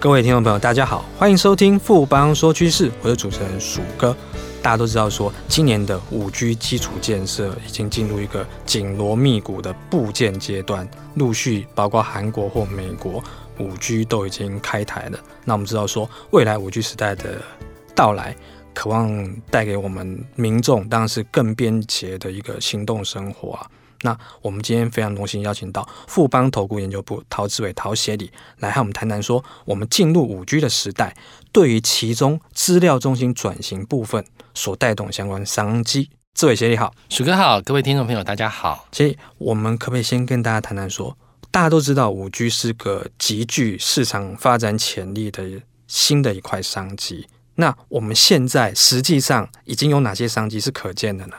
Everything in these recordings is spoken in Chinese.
各位听众朋友，大家好，欢迎收听富邦说趋势，我是主持人鼠哥。大家都知道说，今年的五 G 基础建设已经进入一个紧锣密鼓的布建阶段，陆续包括韩国或美国五 G 都已经开台了。那我们知道说，未来五 G 时代的到来，渴望带给我们民众当然是更便捷的一个行动生活啊。那我们今天非常荣幸邀请到富邦投顾研究部陶志伟陶协理来和我们谈谈说，我们进入五 G 的时代，对于其中资料中心转型部分所带动相关商机。志伟协理好，鼠哥好，各位听众朋友大家好。所以我们可不可以先跟大家谈谈说，大家都知道五 G 是个极具市场发展潜力的新的一块商机，那我们现在实际上已经有哪些商机是可见的呢？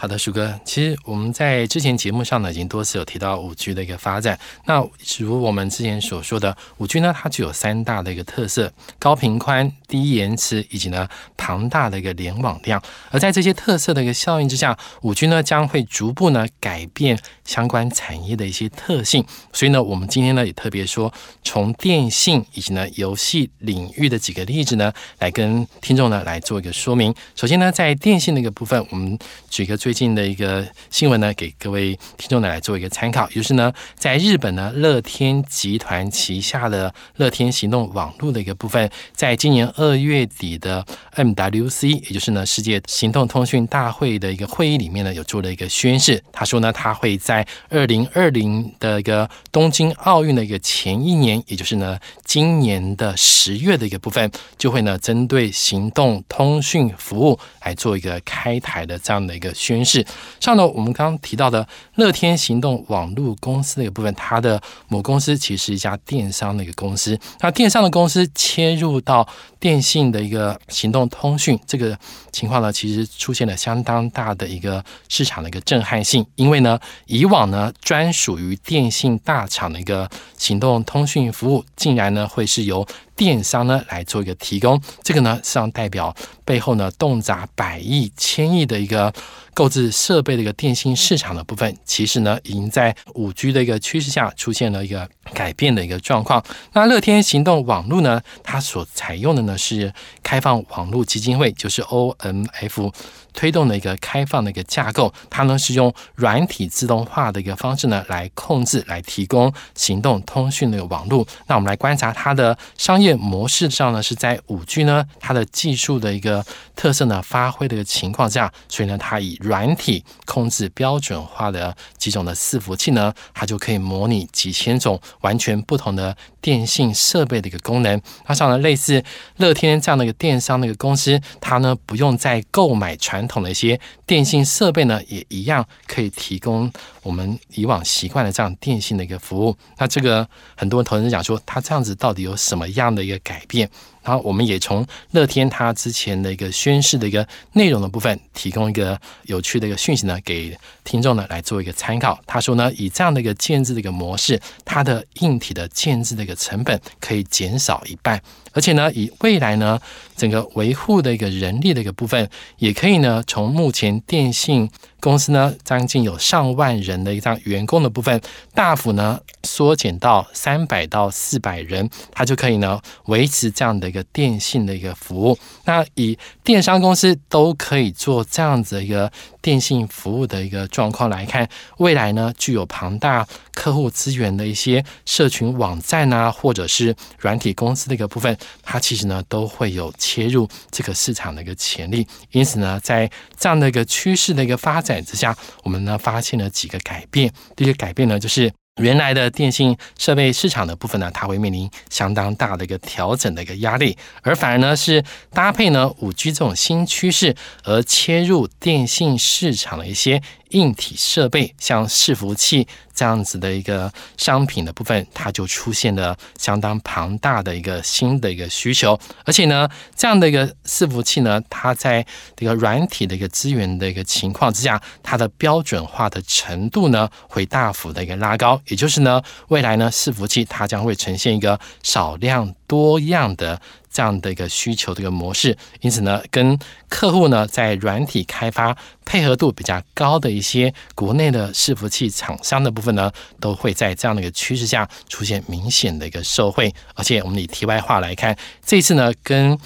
好的，鼠哥，其实我们在之前节目上呢，已经多次有提到五 G 的一个发展。那如我们之前所说的，五 G 呢，它具有三大的一个特色：高频宽、低延迟，以及呢庞大的一个联网量。而在这些特色的一个效应之下，五 G 呢将会逐步呢改变相关产业的一些特性。所以呢，我们今天呢也特别说，从电信以及呢游戏领域的几个例子呢，来跟听众呢来做一个说明。首先呢，在电信的一个部分，我们举个最最近的一个新闻呢，给各位听众呢来做一个参考，就是呢，在日本呢，乐天集团旗下的乐天行动网络的一个部分，在今年二月底的 MWC，也就是呢世界行动通讯大会的一个会议里面呢，有做了一个宣示。他说呢，他会在二零二零的一个东京奥运的一个前一年，也就是呢今年的十月的一个部分，就会呢针对行动通讯服务来做一个开台的这样的一个宣。是上头我们刚刚提到的乐天行动网络公司的一个部分，它的母公司其实是一家电商的一个公司。那电商的公司切入到电信的一个行动通讯这个情况呢，其实出现了相当大的一个市场的一个震撼性。因为呢，以往呢专属于电信大厂的一个行动通讯服务，竟然呢会是由电商呢来做一个提供。这个呢实际上代表背后呢动辄百亿、千亿的一个。购置设备的一个电信市场的部分，其实呢，已经在五 G 的一个趋势下出现了一个改变的一个状况。那乐天行动网络呢，它所采用的呢是开放网络基金会，就是 ONF。推动的一个开放的一个架构，它呢是用软体自动化的一个方式呢来控制、来提供行动通讯的一个网络。那我们来观察它的商业模式上呢，是在五 G 呢它的技术的一个特色呢发挥的一个情况下，所以呢它以软体控制标准化的几种的伺服器呢，它就可以模拟几千种完全不同的电信设备的一个功能。那像呢类似乐天这样的一个电商的一个公司，它呢不用再购买传统的一些电信设备呢，也一样可以提供我们以往习惯的这样电信的一个服务。那这个很多投资人讲说，它这样子到底有什么样的一个改变？然后我们也从乐天他之前的一个宣示的一个内容的部分，提供一个有趣的一个讯息呢，给听众呢来做一个参考。他说呢，以这样的一个建置的一个模式，它的硬体的建置的一个成本可以减少一半，而且呢，以未来呢整个维护的一个人力的一个部分，也可以呢从目前电信。公司呢，将近有上万人的一张员工的部分，大幅呢缩减到三百到四百人，它就可以呢维持这样的一个电信的一个服务。那以电商公司都可以做这样子一个电信服务的一个状况来看，未来呢具有庞大客户资源的一些社群网站啊，或者是软体公司的一个部分，它其实呢都会有切入这个市场的一个潜力。因此呢，在这样的一个趋势的一个发展。之下，我们呢发现了几个改变。这些改变呢，就是原来的电信设备市场的部分呢，它会面临相当大的一个调整的一个压力，而反而呢是搭配呢五 G 这种新趋势而切入电信市场的一些。硬体设备像伺服器这样子的一个商品的部分，它就出现了相当庞大的一个新的一个需求，而且呢，这样的一个伺服器呢，它在这个软体的一个资源的一个情况之下，它的标准化的程度呢，会大幅的一个拉高，也就是呢，未来呢，伺服器它将会呈现一个少量多样的这样的一个需求的一个模式，因此呢，跟客户呢在软体开发配合度比较高的一些国内的伺服器厂商的部分呢，都会在这样的一个趋势下出现明显的一个受惠。而且我们以题外话来看，这次呢跟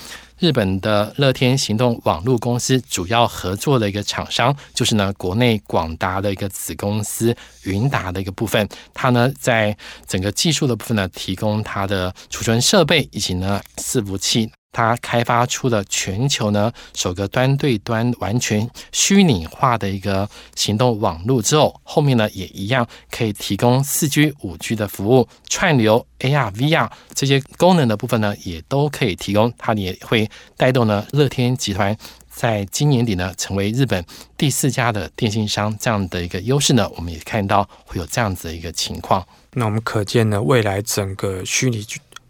日本的乐天行动网络公司主要合作的一个厂商，就是呢国内广达的一个子公司云达的一个部分，它呢在整个技术的部分呢，提供它的储存设备以及呢伺服器。它开发出了全球呢首个端对端完全虚拟化的一个行动网络之后，后面呢也一样可以提供四 G、五 G 的服务、串流、AR、VR 这些功能的部分呢，也都可以提供。它也会带动呢乐天集团在今年底呢成为日本第四家的电信商这样的一个优势呢，我们也看到会有这样子的一个情况。那我们可见呢，未来整个虚拟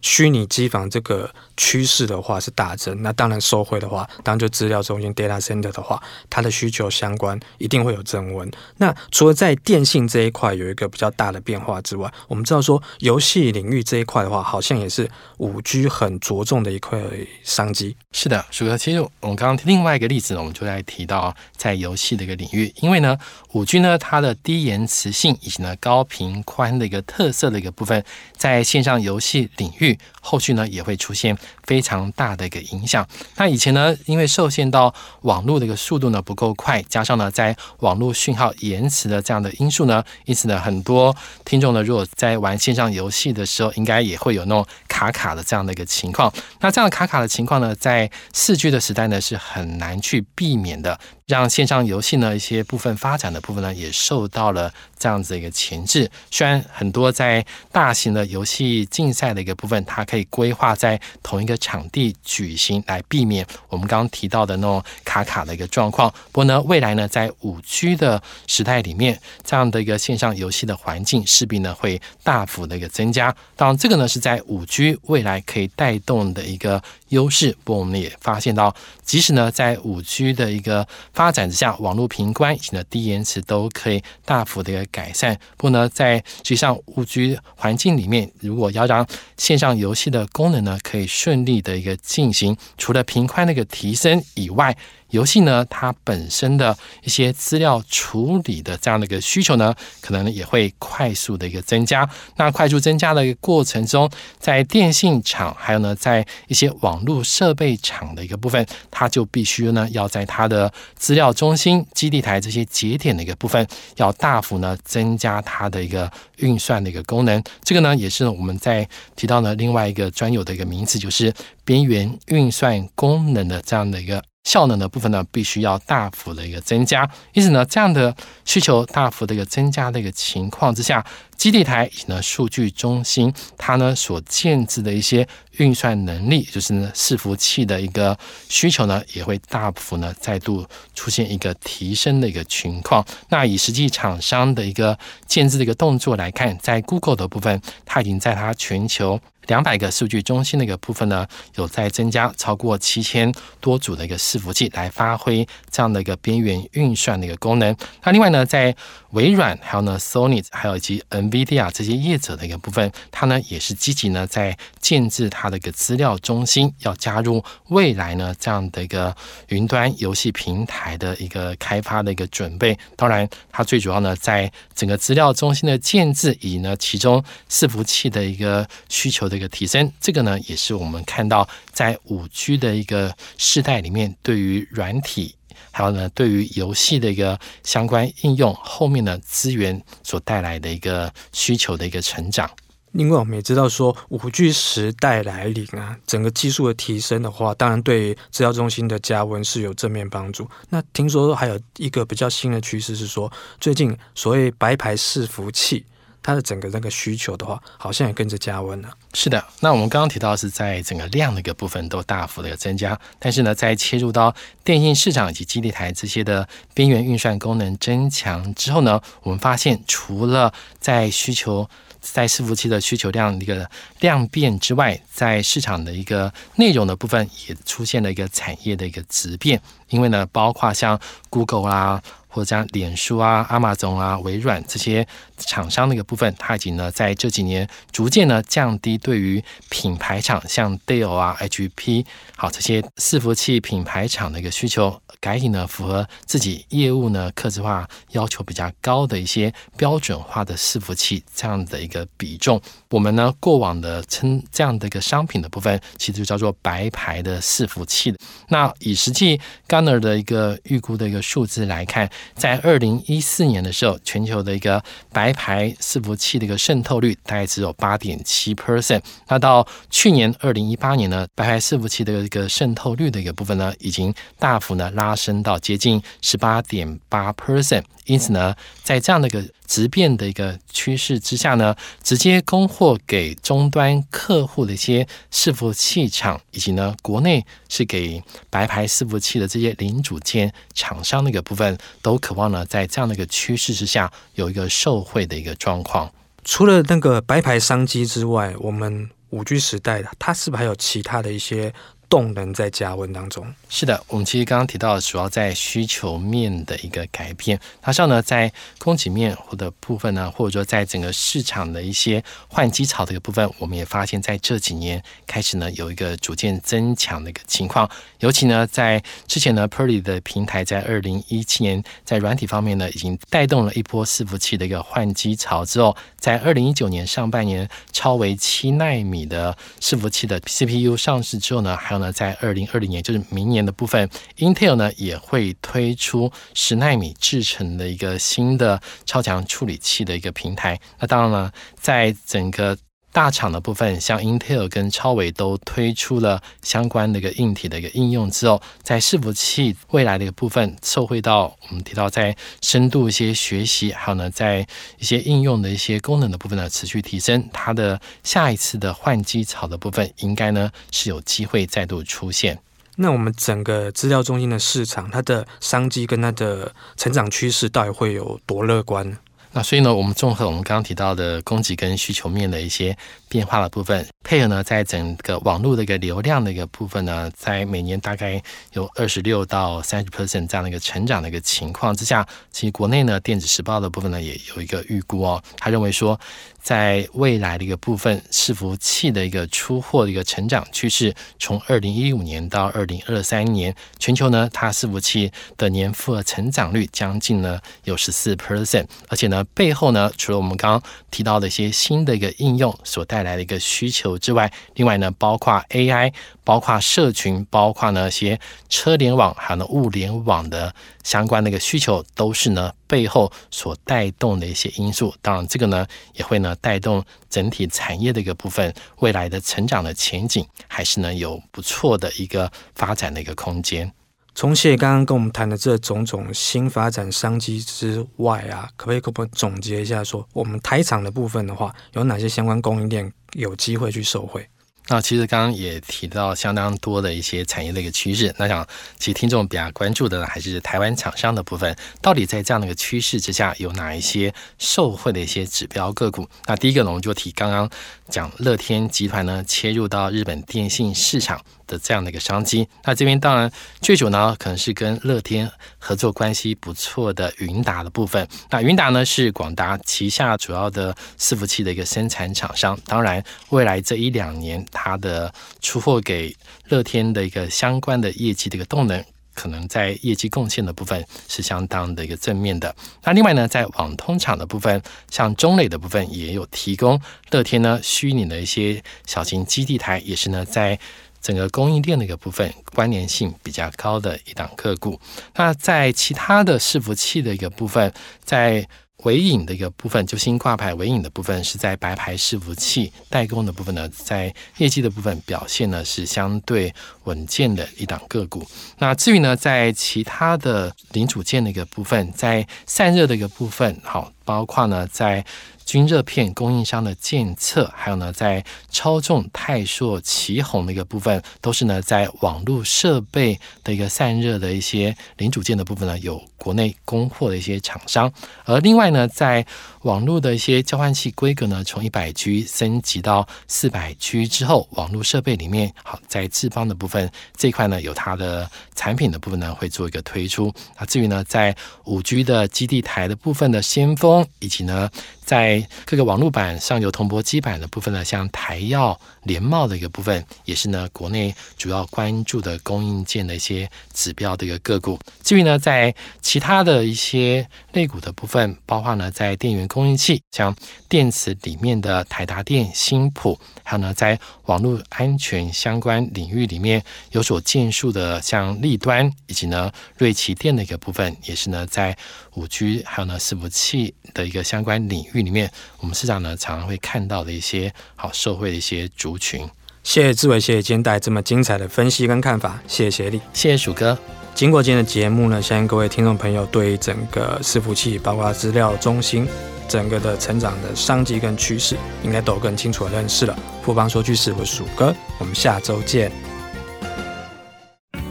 虚拟机房这个趋势的话是大增，那当然受惠的话，当然就资料中心 data center 的话，它的需求相关一定会有增温。那除了在电信这一块有一个比较大的变化之外，我们知道说游戏领域这一块的话，好像也是五 G 很着重的一块商机。是的，鼠哥，其实我们刚刚另外一个例子，我们就在提到在游戏的一个领域，因为呢五 G 呢它的低延迟性以及呢高频宽的一个特色的一个部分，在线上游戏领域。后续呢也会出现非常大的一个影响。那以前呢，因为受限到网络的一个速度呢不够快，加上呢在网络讯号延迟的这样的因素呢，因此呢很多听众呢如果在玩线上游戏的时候，应该也会有那种卡卡的这样的一个情况。那这样卡卡的情况呢，在四 G 的时代呢是很难去避免的。让线上游戏呢一些部分发展的部分呢也受到了这样子一个钳制。虽然很多在大型的游戏竞赛的一个部分，它可以规划在同一个场地举行，来避免我们刚刚提到的那种卡卡的一个状况。不过呢，未来呢在五 G 的时代里面，这样的一个线上游戏的环境势必呢会大幅的一个增加。当然，这个呢是在五 G 未来可以带动的一个优势。不过我们也发现到，即使呢在五 G 的一个发展之下，网络频宽以及呢低延迟都可以大幅的一个改善。不过呢，在实际上五 G 环境里面，如果要让线上游戏的功能呢可以顺利的一个进行，除了频宽那个提升以外，游戏呢，它本身的一些资料处理的这样的一个需求呢，可能也会快速的一个增加。那快速增加的一个过程中，在电信厂还有呢，在一些网络设备厂的一个部分，它就必须呢要在它的资料中心、基地台这些节点的一个部分，要大幅呢增加它的一个运算的一个功能。这个呢，也是我们在提到呢另外一个专有的一个名词，就是边缘运算功能的这样的一个。效能的部分呢，必须要大幅的一个增加，因此呢，这样的需求大幅的一个增加的一个情况之下，基地台以及呢数据中心，它呢所建置的一些运算能力，就是呢伺服器的一个需求呢，也会大幅呢再度出现一个提升的一个情况。那以实际厂商的一个建置的一个动作来看，在 Google 的部分，它已经在它全球。两百个数据中心的一个部分呢，有在增加超过七千多组的一个伺服器来发挥这样的一个边缘运算的一个功能。那另外呢，在微软还有呢 Sony 还有以及 NVIDIA 这些业者的一个部分，它呢也是积极呢在建置它的一个资料中心，要加入未来呢这样的一个云端游戏平台的一个开发的一个准备。当然，它最主要呢在整个资料中心的建置以及呢其中伺服器的一个需求的。这个提升，这个呢，也是我们看到在五 G 的一个时代里面，对于软体，还有呢，对于游戏的一个相关应用，后面的资源所带来的一个需求的一个成长。另外，我们也知道说，五 G 时代来临啊，整个技术的提升的话，当然对资料中心的加温是有正面帮助。那听说还有一个比较新的趋势是说，最近所谓白牌伺服器。它的整个那个需求的话，好像也跟着加温了。是的，那我们刚刚提到是在整个量的一个部分都大幅的增加，但是呢，在切入到电信市场以及基地台这些的边缘运算功能增强之后呢，我们发现除了在需求在伺服器的需求量一个量变之外，在市场的一个内容的部分也出现了一个产业的一个质变，因为呢，包括像 Google 啦。或者像脸书啊、亚马逊啊、微软这些厂商的一个部分，它已经呢在这几年逐渐呢降低对于品牌厂像 Dell 啊、HP 好这些伺服器品牌厂的一个需求，改以呢符合自己业务呢客制化要求比较高的一些标准化的伺服器这样的一个比重。我们呢过往的称这样的一个商品的部分，其实就叫做白牌的伺服器。那以实际 Gartner 的一个预估的一个数字来看，在二零一四年的时候，全球的一个白牌伺服器的一个渗透率大概只有八点七 percent。那到去年二零一八年呢，白牌伺服器的一个渗透率的一个部分呢，已经大幅呢拉升到接近十八点八 percent。因此呢，在这样的一个质变的一个趋势之下呢，直接供货给终端客户的一些伺服器厂，以及呢国内是给白牌伺服器的这些零组件厂商的一个部分，都渴望呢在这样的一个趋势之下有一个受惠的一个状况。除了那个白牌商机之外，我们五 G 时代的它是不是还有其他的一些？动能在加温当中，是的，我们其实刚刚提到主要在需求面的一个改变，它上呢在供给面或者部分呢，或者说在整个市场的一些换机潮的一个部分，我们也发现在这几年开始呢有一个逐渐增强的一个情况，尤其呢在之前呢 Purley 的平台在二零一七年在软体方面呢已经带动了一波伺服器的一个换机潮之后，在二零一九年上半年超微七纳米的伺服器的 CPU 上市之后呢，还有。在二零二零年，就是明年的部分，Intel 呢也会推出十纳米制成的一个新的超强处理器的一个平台。那当然了，在整个大厂的部分，像 Intel 跟超微都推出了相关的一个硬体的一个应用之后，在伺服器未来的一个部分，受惠到我们提到在深度一些学习，还有呢在一些应用的一些功能的部分呢持续提升，它的下一次的换机潮的部分，应该呢是有机会再度出现。那我们整个资料中心的市场，它的商机跟它的成长趋势，到底会有多乐观？那所以呢，我们综合我们刚刚提到的供给跟需求面的一些变化的部分，配合呢，在整个网络的一个流量的一个部分呢，在每年大概有二十六到三十 percent 这样的一个成长的一个情况之下，其实国内呢，电子时报的部分呢，也有一个预估哦，他认为说。在未来的一个部分，伺服器的一个出货的一个成长趋势，从二零一五年到二零二三年，全球呢，它伺服器的年复合成长率将近呢有十四 percent，而且呢，背后呢，除了我们刚刚提到的一些新的一个应用所带来的一个需求之外，另外呢，包括 AI，包括社群，包括呢一些车联网，还有呢物联网的相关的一个需求，都是呢背后所带动的一些因素。当然，这个呢也会呢。带动整体产业的一个部分，未来的成长的前景还是呢有不错的一个发展的一个空间。从谢刚刚跟我们谈的这种种新发展商机之外啊，可不可以给我们总结一下说，我们台厂的部分的话，有哪些相关供应链有机会去受惠？那其实刚刚也提到相当多的一些产业的一个趋势。那想，其实听众比较关注的还是台湾厂商的部分，到底在这样的一个趋势之下，有哪一些受惠的一些指标个股？那第一个呢，我们就提刚刚讲乐天集团呢切入到日本电信市场。的这样的一个商机，那这边当然最主呢，可能是跟乐天合作关系不错的云达的部分。那云达呢是广达旗下主要的伺服器的一个生产厂商。当然，未来这一两年，它的出货给乐天的一个相关的业绩的一个动能，可能在业绩贡献的部分是相当的一个正面的。那另外呢，在网通厂的部分，像中磊的部分也有提供乐天呢虚拟的一些小型基地台，也是呢在。整个供应链的一个部分关联性比较高的一档个股，那在其他的伺服器的一个部分，在尾影的一个部分，就新挂牌尾影的部分是在白牌伺服器代工的部分呢，在业绩的部分表现呢是相对稳健的一档个股。那至于呢，在其他的零组件的一个部分，在散热的一个部分，好。包括呢在。均热片供应商的检测，还有呢，在超重泰硕、奇鋐的一个部分，都是呢在网络设备的一个散热的一些零组件的部分呢，有国内供货的一些厂商。而另外呢，在网络的一些交换器规格呢，从一百 G 升级到四百 G 之后，网络设备里面，好在智邦的部分这块呢，有它的产品的部分呢，会做一个推出。啊，至于呢，在五 G 的基地台的部分的先锋，以及呢，在各个网络板上游铜箔基板的部分呢，像台燿、联茂的一个部分，也是呢国内主要关注的供应链的一些指标的一个个股。至于呢，在其他的一些类股的部分，包括呢在电源供应器，像电池里面的台达电、新普，还有呢在网络安全相关领域里面有所建树的，像立端，以及呢瑞奇电的一个部分，也是呢在五 G 还有呢伺服器的一个相关领域。域里面，我们市场呢常常会看到的一些好受惠的一些族群。谢谢志伟，谢谢今天带这么精彩的分析跟看法，谢谢协力，谢谢鼠哥。经过今天的节目呢，相信各位听众朋友对整个伺服器，包括资料中心，整个的成长的商机跟趋势，应该都有更清楚的认识了。富邦说趋势，我是鼠哥，我们下周见。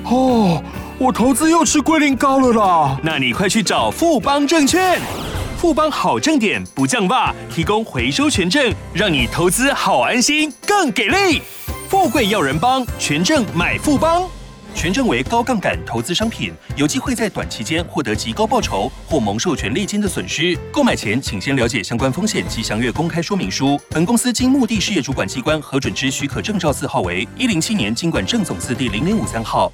哦，我投资又吃龟苓膏了啦！那你快去找富邦证券。富邦好正点不降价，提供回收权证，让你投资好安心，更给力。富贵要人帮，权证买富邦。权证为高杠杆投资商品，有机会在短期间获得极高报酬或蒙受权利金的损失。购买前请先了解相关风险及详阅公开说明书。本公司经目的事业主管机关核准之许可证照字号为一零七年经管证总字第零零五三号。